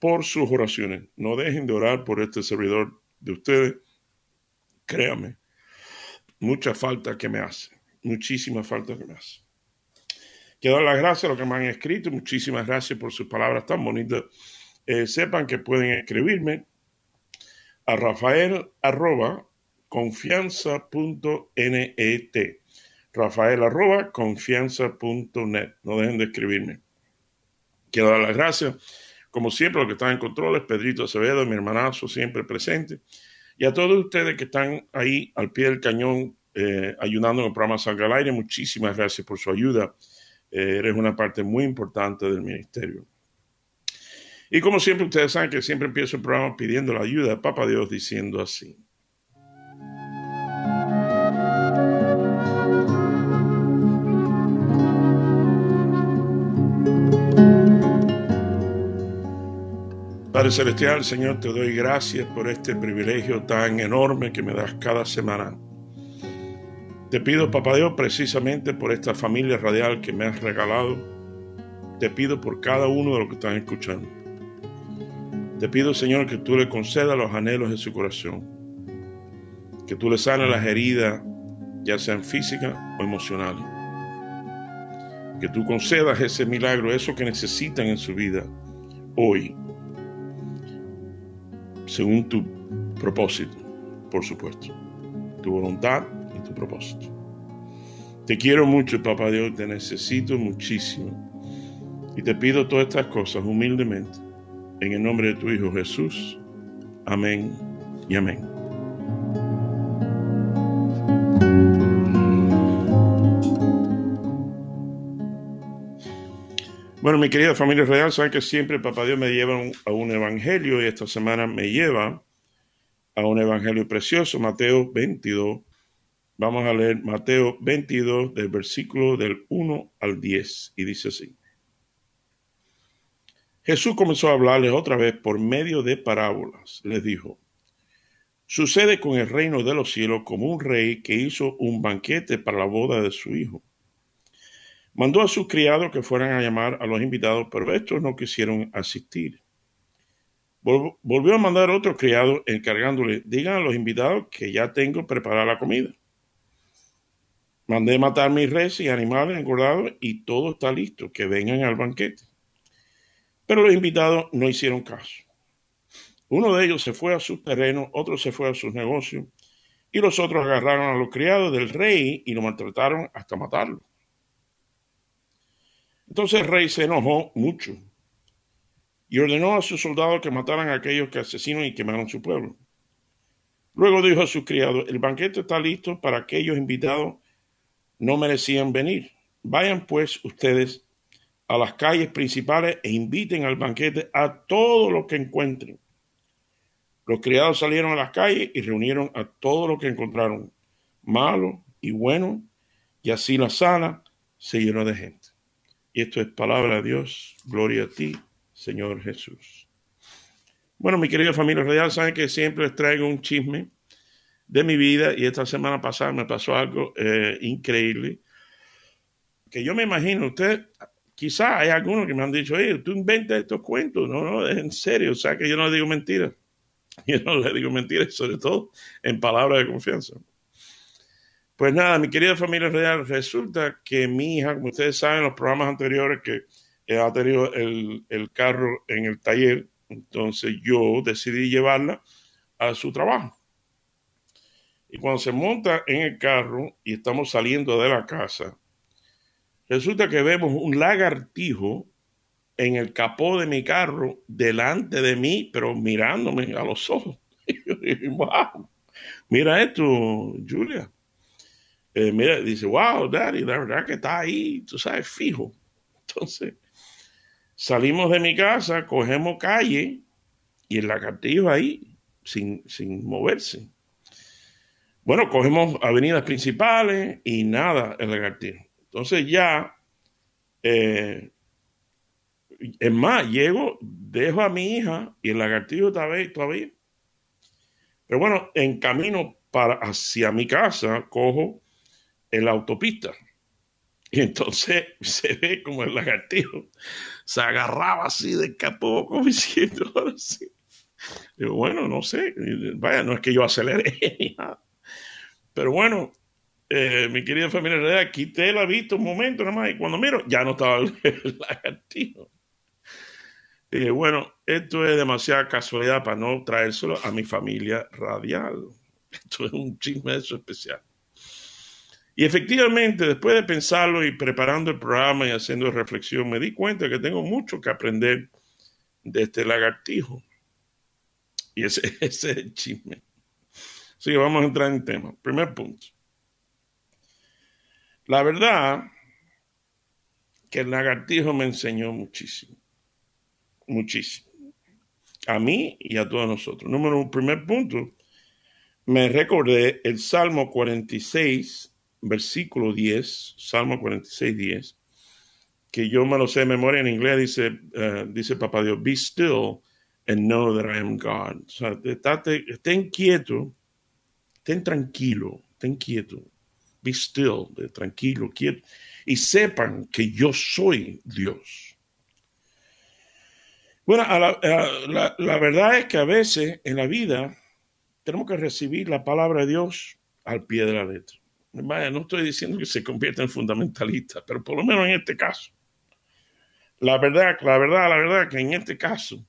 por sus oraciones. No dejen de orar por este servidor de ustedes. Créame, mucha falta que me hace, muchísima falta que me hace. Quiero dar las gracias a los que me han escrito, muchísimas gracias por sus palabras tan bonitas. Eh, sepan que pueden escribirme a rafael arroba confianza.net. Rafael arroba confianza.net. No dejen de escribirme. Quiero dar las gracias, como siempre, los que están en controles, Pedrito Acevedo, mi hermanazo, siempre presente, y a todos ustedes que están ahí al pie del cañón eh, ayudando en el programa Salga al Aire. Muchísimas gracias por su ayuda. Eh, eres una parte muy importante del ministerio. Y como siempre, ustedes saben que siempre empiezo el programa pidiendo la ayuda de Papa Dios diciendo así. Padre Celestial, Señor, te doy gracias por este privilegio tan enorme que me das cada semana. Te pido, Papá Dios, precisamente por esta familia radial que me has regalado. Te pido por cada uno de los que están escuchando. Te pido, Señor, que tú le concedas los anhelos de su corazón. Que tú le sanes las heridas, ya sean físicas o emocionales. Que tú concedas ese milagro, eso que necesitan en su vida hoy según tu propósito, por supuesto, tu voluntad y tu propósito. Te quiero mucho, papá Dios, te necesito muchísimo. Y te pido todas estas cosas humildemente, en el nombre de tu Hijo Jesús. Amén y amén. Bueno, mi querida familia real, saben que siempre Papá Dios me lleva a un evangelio y esta semana me lleva a un evangelio precioso, Mateo 22. Vamos a leer Mateo 22 del versículo del 1 al 10 y dice así. Jesús comenzó a hablarles otra vez por medio de parábolas. Les dijo, sucede con el reino de los cielos como un rey que hizo un banquete para la boda de su hijo Mandó a sus criados que fueran a llamar a los invitados, pero estos no quisieron asistir. Volvió a mandar otro criado encargándole, digan a los invitados que ya tengo preparada la comida. Mandé matar mis reses y animales engordados y todo está listo, que vengan al banquete. Pero los invitados no hicieron caso. Uno de ellos se fue a sus terrenos, otro se fue a sus negocios, y los otros agarraron a los criados del rey y lo maltrataron hasta matarlo. Entonces el rey se enojó mucho y ordenó a sus soldados que mataran a aquellos que asesinan y quemaron su pueblo. Luego dijo a sus criados, el banquete está listo para aquellos invitados no merecían venir. Vayan pues ustedes a las calles principales e inviten al banquete a todos los que encuentren. Los criados salieron a las calles y reunieron a todos los que encontraron, malo y bueno, y así la sala se llenó de gente. Y esto es palabra de Dios. Gloria a ti, Señor Jesús. Bueno, mi querida familia radial, saben que siempre les traigo un chisme de mi vida y esta semana pasada me pasó algo eh, increíble que yo me imagino, usted, quizá hay algunos que me han dicho, oye, tú inventas estos cuentos, no, no, en serio, o sea que yo no le digo mentiras, yo no le digo mentiras, sobre todo en palabras de confianza. Pues nada, mi querida familia real, resulta que mi hija, como ustedes saben, los programas anteriores que ha tenido el, el carro en el taller, entonces yo decidí llevarla a su trabajo. Y cuando se monta en el carro y estamos saliendo de la casa, resulta que vemos un lagartijo en el capó de mi carro delante de mí, pero mirándome a los ojos. wow, mira esto, Julia. Eh, mira, dice, wow, daddy, la verdad que está ahí, tú sabes, fijo. Entonces, Salimos de mi casa, cogemos calle y el lagartijo ahí, sin, sin moverse. Bueno, cogemos avenidas principales y nada, el lagartijo. Entonces ya, eh, es más, llego, dejo a mi hija y el lagartijo todavía, todavía. Pero bueno, en camino para hacia mi casa, cojo el autopista. Y entonces se ve como el lagartijo se agarraba así de capó, como diciendo, ahora sí. Digo, bueno, no sé, vaya, no es que yo acelere, pero bueno, eh, mi querida familia quité la vista un momento nada más y cuando miro, ya no estaba el, lagartijo. Y bueno, esto es demasiada casualidad para no traérselo a mi familia radial. Esto es un chisme eso especial. Y efectivamente, después de pensarlo y preparando el programa y haciendo reflexión, me di cuenta que tengo mucho que aprender de este lagartijo. Y ese, es el chisme. Así vamos a entrar en tema. Primer punto. La verdad que el lagartijo me enseñó muchísimo. Muchísimo. A mí y a todos nosotros. Número uno, primer punto. Me recordé el Salmo 46, versículo 10, Salmo 46, 10, que yo me lo sé de memoria en inglés, dice, uh, dice Papá Dios, be still and know that I am God. O sea, estate, estén quieto, estén tranquilo, estén quieto, be still, tranquilo, quieto, y sepan que yo soy Dios. Bueno, la verdad es que a veces en la vida tenemos que recibir la palabra de Dios al pie de la letra. No estoy diciendo que se convierta en fundamentalista, pero por lo menos en este caso. La verdad, la verdad, la verdad que en este caso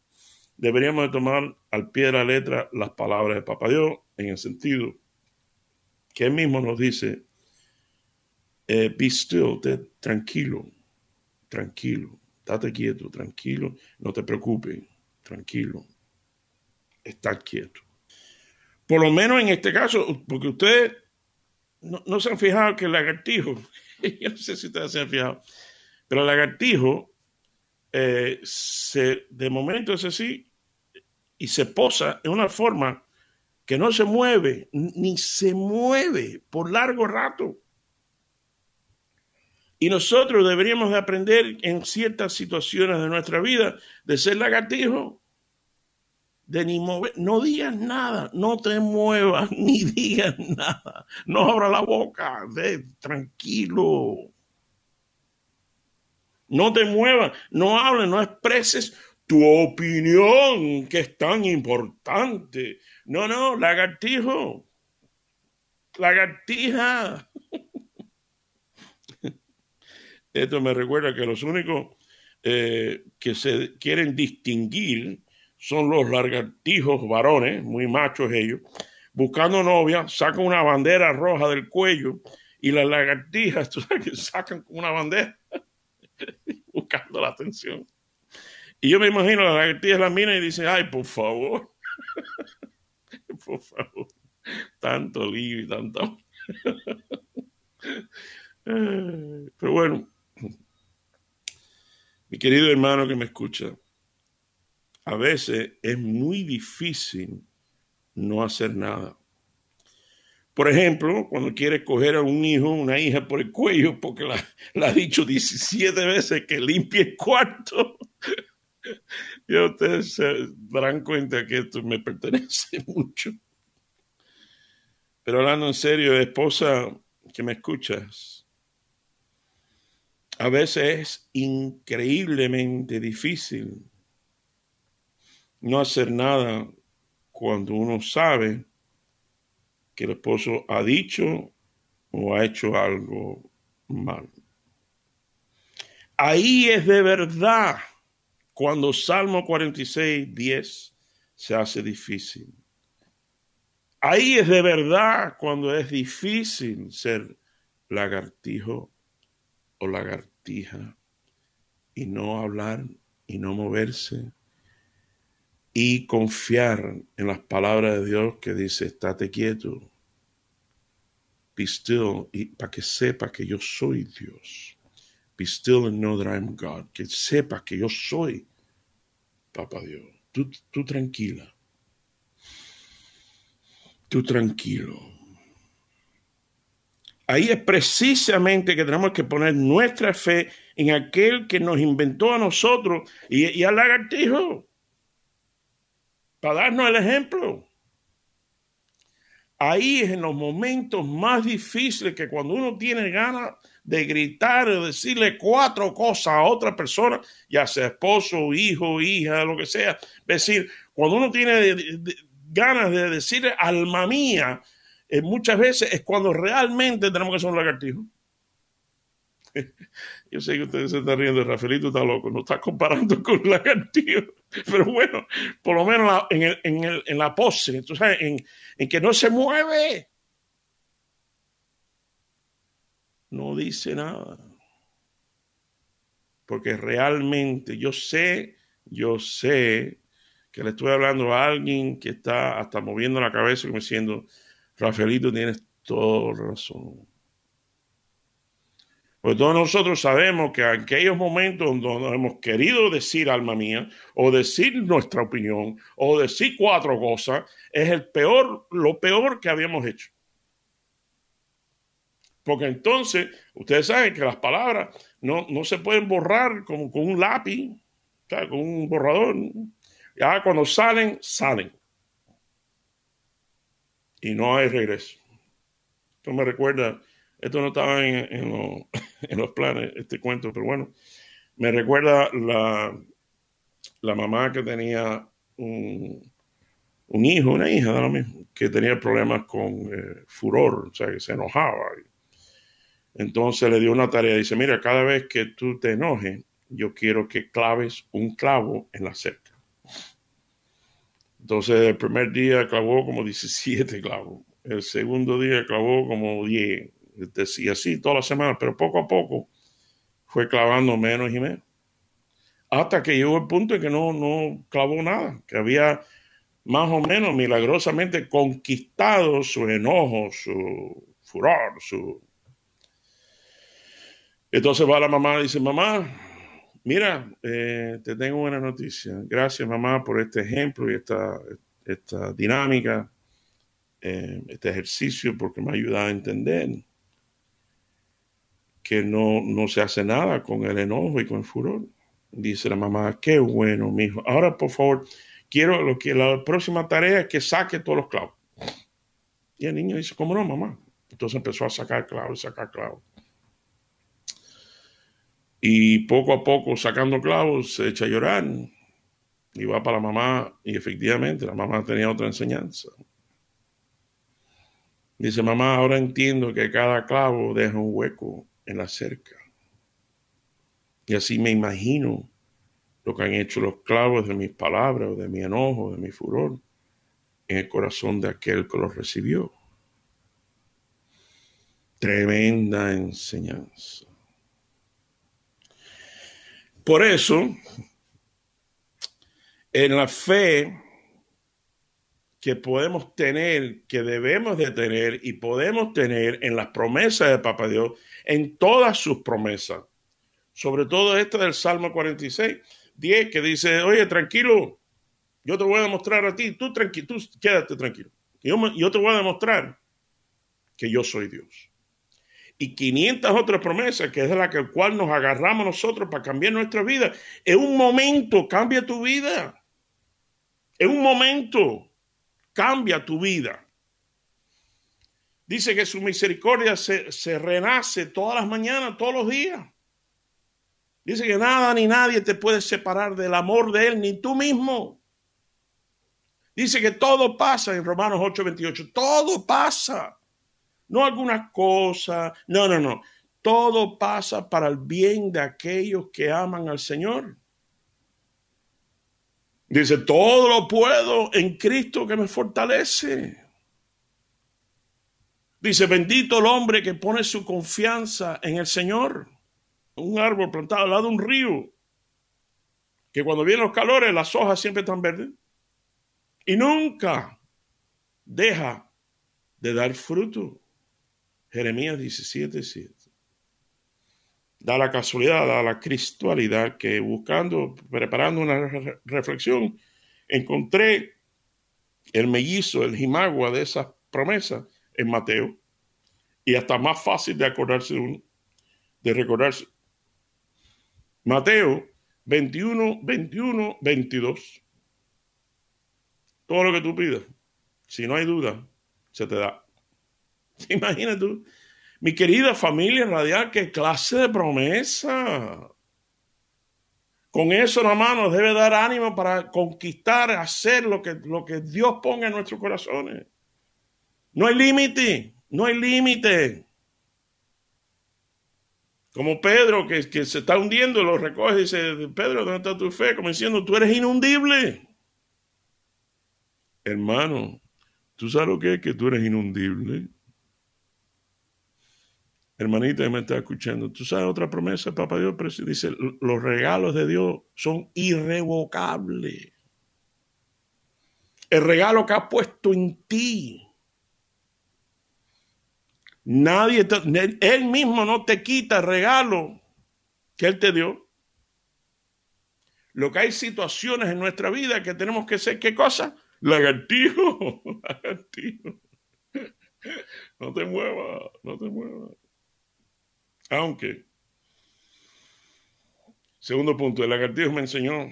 deberíamos de tomar al pie de la letra las palabras de Papá Dios en el sentido que él mismo nos dice, eh, be still, te, tranquilo, tranquilo, date quieto, tranquilo, no te preocupes, tranquilo, está quieto. Por lo menos en este caso, porque ustedes no, no, se han fijado que el lagartijo, yo no sé si ustedes se han fijado, pero el lagartijo eh, se, de momento es así y se posa en una forma que no se mueve, ni se mueve por largo rato. Y nosotros deberíamos de aprender en ciertas situaciones de nuestra vida de ser lagartijo de ni mover, no digas nada, no te muevas, ni digas nada, no abra la boca, tranquilo. No te muevas, no hables, no expreses tu opinión, que es tan importante. No, no, lagartijo, lagartija. Esto me recuerda que los únicos eh, que se quieren distinguir son los lagartijos varones, muy machos ellos, buscando novia, sacan una bandera roja del cuello y las lagartijas, tú sabes que sacan una bandera buscando la atención. Y yo me imagino las lagartijas la miran y dicen, ay, por favor, por favor, tanto lío y tanto... Pero bueno, mi querido hermano que me escucha, a veces es muy difícil no hacer nada. Por ejemplo, cuando quiere coger a un hijo, una hija por el cuello, porque la, ha dicho 17 veces que limpie el cuarto, y ustedes se darán cuenta que esto me pertenece mucho. Pero hablando en serio, esposa que me escuchas, a veces es increíblemente difícil no hacer nada cuando uno sabe que el esposo ha dicho o ha hecho algo mal. Ahí es de verdad cuando Salmo 46, 10 se hace difícil. Ahí es de verdad cuando es difícil ser lagartijo o lagartija y no hablar y no moverse y confiar en las palabras de Dios que dice, estate quieto, be still, y para que sepa que yo soy Dios. Be still and know that I God. Que sepas que yo soy Papá Dios. Tú, tú tranquila. Tú tranquilo. Ahí es precisamente que tenemos que poner nuestra fe en aquel que nos inventó a nosotros y, y al lagartijo para darnos el ejemplo. Ahí es en los momentos más difíciles que cuando uno tiene ganas de gritar o decirle cuatro cosas a otra persona, ya sea esposo, hijo, hija, lo que sea. Es decir, cuando uno tiene ganas de decirle alma mía, eh, muchas veces es cuando realmente tenemos que ser un lagartijo. Yo sé que ustedes se están riendo, Rafaelito está loco, no está comparando con la lagartijo, pero bueno, por lo menos en, la pose, en, en que no se mueve, no dice nada. Porque realmente yo sé, yo sé que le estoy hablando a alguien que está hasta moviendo la cabeza y me diciendo, Rafaelito, tienes toda razón. Pues todos nosotros sabemos que en aquellos momentos donde hemos querido decir alma mía, o decir nuestra opinión, o decir cuatro cosas, es el peor, lo peor que habíamos hecho. Porque entonces, ustedes saben que las palabras no, se pueden borrar como con un lápiz, con un borrador. Ya cuando salen, salen. Y no hay regreso. Esto me recuerda esto no estaba en, los planes, este cuento, pero bueno, me recuerda la, la mamá que tenía un, hijo, una hija, que tenía problemas con eh, furor, o sea, que se enojaba. Entonces le dio una tarea, dice, mira, cada vez que tú te enojes, yo quiero que claves un clavo en la cerca. Entonces el primer día clavó como 17 clavos, el segundo día clavó como 10, y así toda la semana, pero poco a poco fue clavando menos y menos. Hasta que llegó el punto en que no, no clavó nada, que había más o menos milagrosamente conquistado su enojo, su furor, su... Entonces va la mamá y dice, mamá, mira, eh, te tengo una noticia. Gracias mamá por este ejemplo y esta, esta dinámica, eh, este ejercicio, porque me ayuda a entender que no, no se hace nada con el enojo y con el furor. Dice la mamá, qué bueno, mi hijo. Ahora, por favor, quiero lo que la próxima tarea es que saque todos los clavos. Y el niño dice, ¿cómo no, mamá? Entonces empezó a sacar clavos, sacar clavos. Y poco a poco, sacando clavos, se echa a llorar. Y va para la mamá, y efectivamente la mamá tenía otra enseñanza. Dice, mamá, ahora entiendo que cada clavo deja un hueco en la cerca. Y así me imagino lo que han hecho los clavos de mis palabras, de mi enojo, de mi furor, en el corazón de aquel que los recibió. Tremenda enseñanza. Por eso, en la fe que podemos tener, que debemos de tener y podemos tener en las promesas de Papa Dios, en todas sus promesas. Sobre todo esta del Salmo 46, 10, que dice, oye, tranquilo, yo te voy a demostrar a ti, tú, tranquilo, tú quédate tranquilo. Yo, yo te voy a demostrar que yo soy Dios. Y 500 otras promesas, que es de la que cual nos agarramos nosotros para cambiar nuestra vida. En un momento cambia tu vida. En un momento cambia tu vida. Dice que su misericordia se, renace todas las mañanas, todos los días. Dice que nada ni nadie te puede separar del amor de Él, ni tú mismo. Dice que todo pasa en Romanos 8:28. Todo pasa. No algunas cosas. No, no, no. Todo pasa para el bien de aquellos que aman al Señor. Dice, todo lo puedo en Cristo que me fortalece. Dice, bendito el hombre que pone su confianza en el Señor. Un árbol plantado al lado de un río, que cuando vienen los calores las hojas siempre están verdes. Y nunca deja de dar fruto. Jeremías 17, 7. Da la casualidad, da la cristualidad que buscando, preparando una reflexión, encontré el mellizo, el jimagua de esa promesa en Mateo. Y hasta más fácil de acordarse de, de recordarse. Mateo 21, 21, 22. Todo lo que tú pidas, si no hay duda, se te da. Imagínate tú. Mi querida familia radial, qué clase de promesa. Con eso la mano debe dar ánimo para conquistar, hacer lo que, lo que Dios ponga en nuestros corazones. No hay límite, no hay límite. Como Pedro, que, que se está hundiendo, lo recoge y dice, Pedro, ¿dónde está tu fe? Como diciendo, tú eres inundible. Hermano, ¿tú sabes lo que es que tú eres inundible? Hermanita que me está escuchando, tú sabes otra promesa, papá Dios, pero dice, los regalos de Dios son irrevocables. El regalo que ha puesto en ti. Nadie, él mismo no te quita el regalo que él te dio. Lo que hay situaciones en nuestra vida que tenemos que ser, ¿qué cosa? Lagartijo, lagartijo. No te muevas, no te muevas. Aunque, segundo punto, el lagartijo me enseñó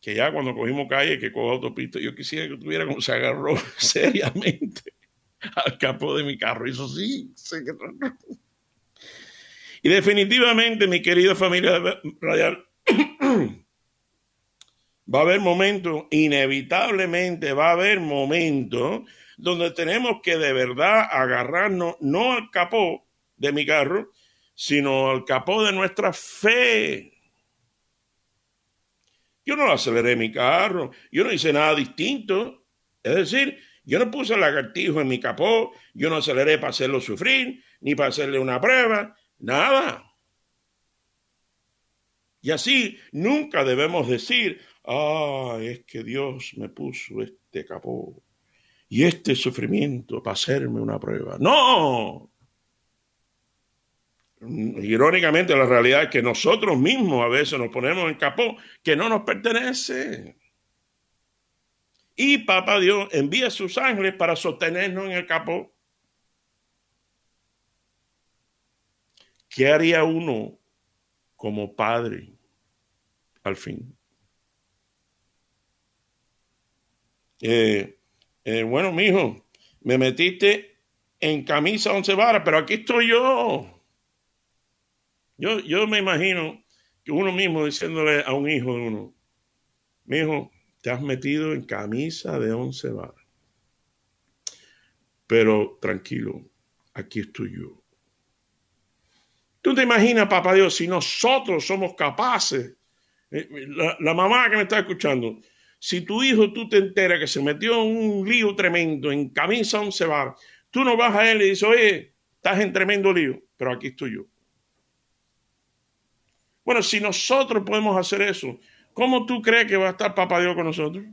que ya cuando cogimos calle, que cojo autopista, yo quisiera que tuviera como se agarró seriamente al capó de mi carro. Eso sí, que... Y definitivamente, mi querida familia radial, va a haber momentos, inevitablemente va a haber momentos donde tenemos que de verdad agarrarnos no al capó de mi carro, sino al capó de nuestra fe. Yo no aceleré mi carro, yo no hice nada distinto. Es decir, yo no puse el lagartijo en mi capó, yo no aceleré para hacerlo sufrir, ni para hacerle una prueba, nada. Y así nunca debemos decir, ah, es que Dios me puso este capó y este sufrimiento para hacerme una prueba. No, Irónicamente, la realidad es que nosotros mismos a veces nos ponemos en capó que no nos pertenece. Y Papá Dios envía sus ángeles para sostenernos en el capó. ¿Qué haría uno como padre al fin? Eh, eh, bueno, mi hijo, me metiste en camisa once varas, pero aquí estoy yo. Yo, yo me imagino que uno mismo diciéndole a un hijo de uno, mi hijo, te has metido en camisa de once varas. Pero tranquilo, aquí estoy yo. ¿Tú te imaginas, papá Dios, si nosotros somos capaces, eh, la, la, mamá que me está escuchando, si tu hijo tú te enteras que se metió en un lío tremendo, en camisa once varas, tú no vas a él y dices, oye, estás en tremendo lío, pero aquí estoy yo. Bueno, si nosotros podemos hacer eso, ¿cómo tú crees que va a estar Papá Dios con nosotros?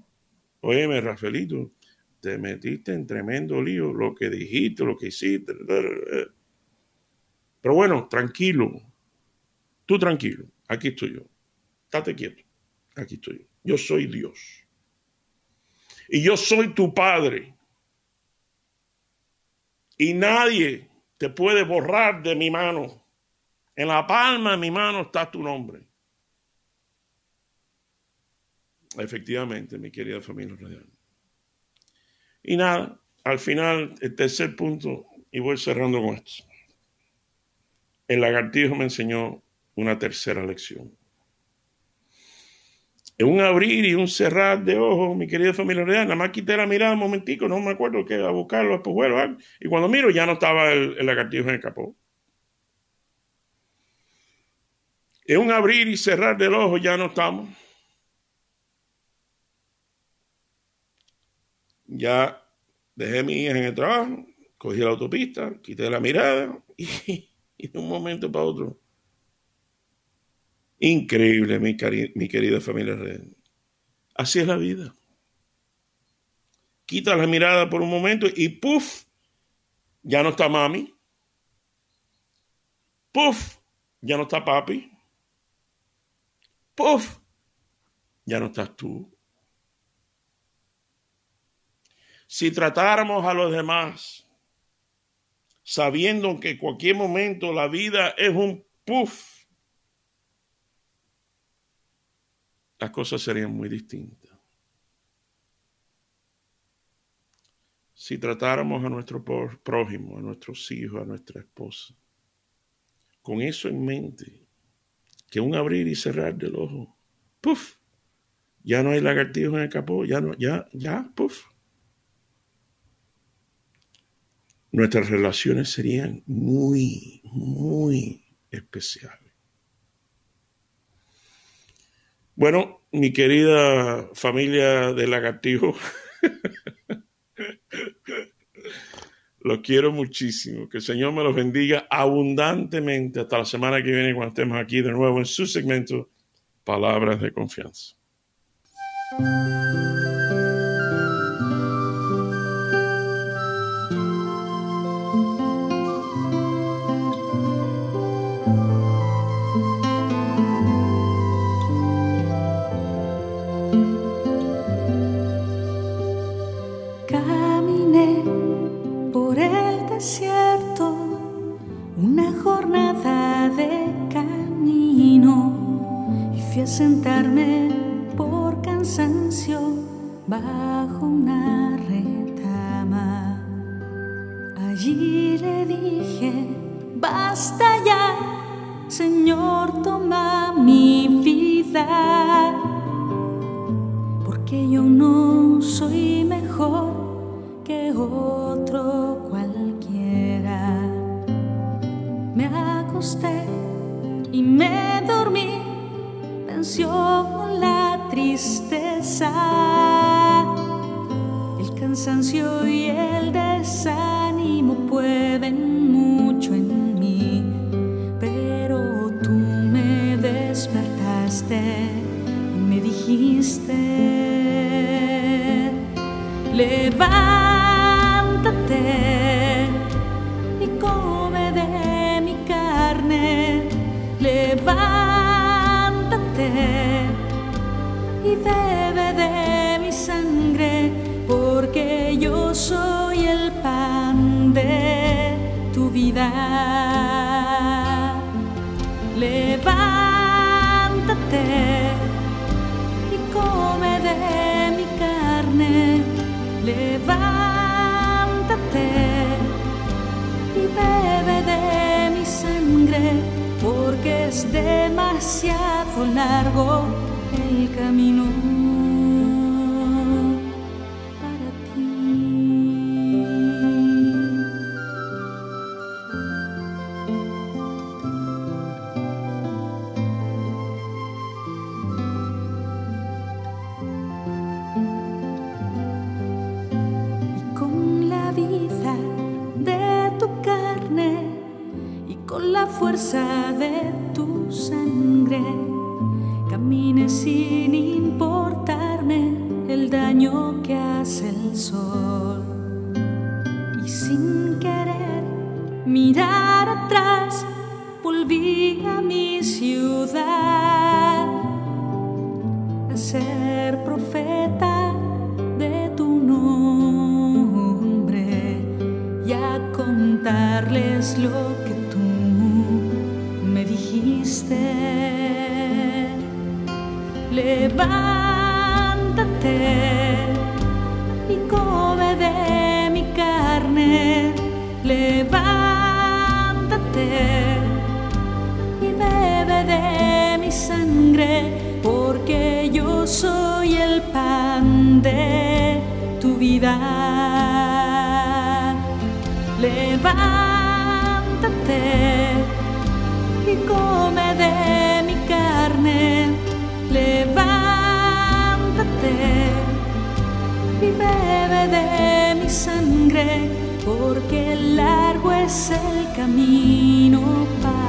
Óyeme, Rafaelito, te metiste en tremendo lío, lo que dijiste, lo que hiciste. Pero bueno, tranquilo. Tú tranquilo. Aquí estoy yo. Estate quieto. Aquí estoy yo. Yo soy Dios. Y yo soy tu Padre. Y nadie te puede borrar de mi mano. En la palma de mi mano está tu nombre. Efectivamente, mi querida familia radial. Y nada, al final, el tercer punto, y voy cerrando con esto. El lagartijo me enseñó una tercera lección. En un abrir y un cerrar de ojos, mi querida familia real, nada más quité la mirada un momentico, no me acuerdo que a buscarlo a y cuando miro ya no estaba el, el lagartijo en el capó. En un abrir y cerrar del ojo ya no estamos. Ya dejé a mi hija en el trabajo, cogí la autopista, quité la mirada y, de un momento para otro. Increíble, mi, mi querida familia red. Así es la vida. Quita la mirada por un momento y ¡puf! Ya no está mami. ¡Puf! ya no está papi. Puf, ya no estás tú. Si tratáramos a los demás sabiendo que cualquier momento la vida es un puff, las cosas serían muy distintas. Si tratáramos a nuestro prójimo, a nuestros hijos, a nuestra esposa, con eso en mente, que un abrir y cerrar del ojo, puff, ya no hay lagartijos en el capó, ya no, ya, ya, puff. Nuestras relaciones serían muy, muy especiales. Bueno, mi querida familia de lagartijos, los quiero muchísimo. Que el Señor me los bendiga abundantemente hasta la semana que viene cuando estemos aquí de nuevo en su segmento Palabras de Confianza. A sentarme bajo una retama. Allí le dije, basta ya, Señor, toma mi vida, porque yo no soy mejor que otro cualquiera. Me acosté y me venció tristeza, el cansancio y el desánimo pueden mucho en mí, pero tú me despertaste y me dijiste, levántate demasiado largo el camino. levántate y come de mi carne, levántate y bebe de mi sangre, porque yo soy el pan de tu vida. Levántate y come de y bebe de mi sangre, porque largo es el camino para.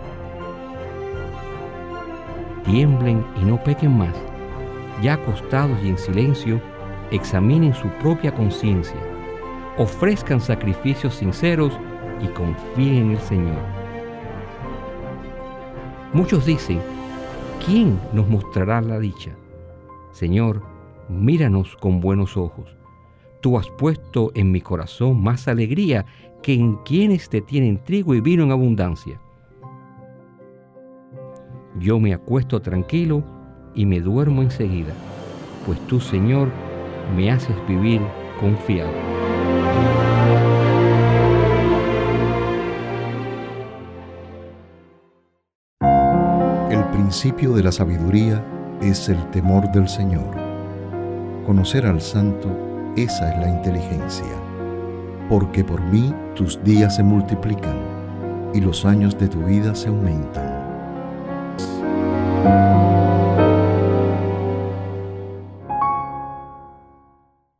Tiemblen y no pequen más. Ya acostados y en silencio, examinen su propia conciencia. Ofrezcan sacrificios sinceros y confíen en el Señor. Muchos dicen, ¿quién nos mostrará la dicha? Señor, míranos con buenos ojos Tú has puesto en mi corazón más alegría que en quienes te tienen trigo y vino en abundancia. Yo me acuesto tranquilo y me duermo enseguida, pues tú, Señor, me haces vivir confiado. El principio de la sabiduría es el temor del Señor. Conocer al santo esa es la inteligencia. Porque por mí tus días se multiplican y los años de tu vida se aumentan. Thank you.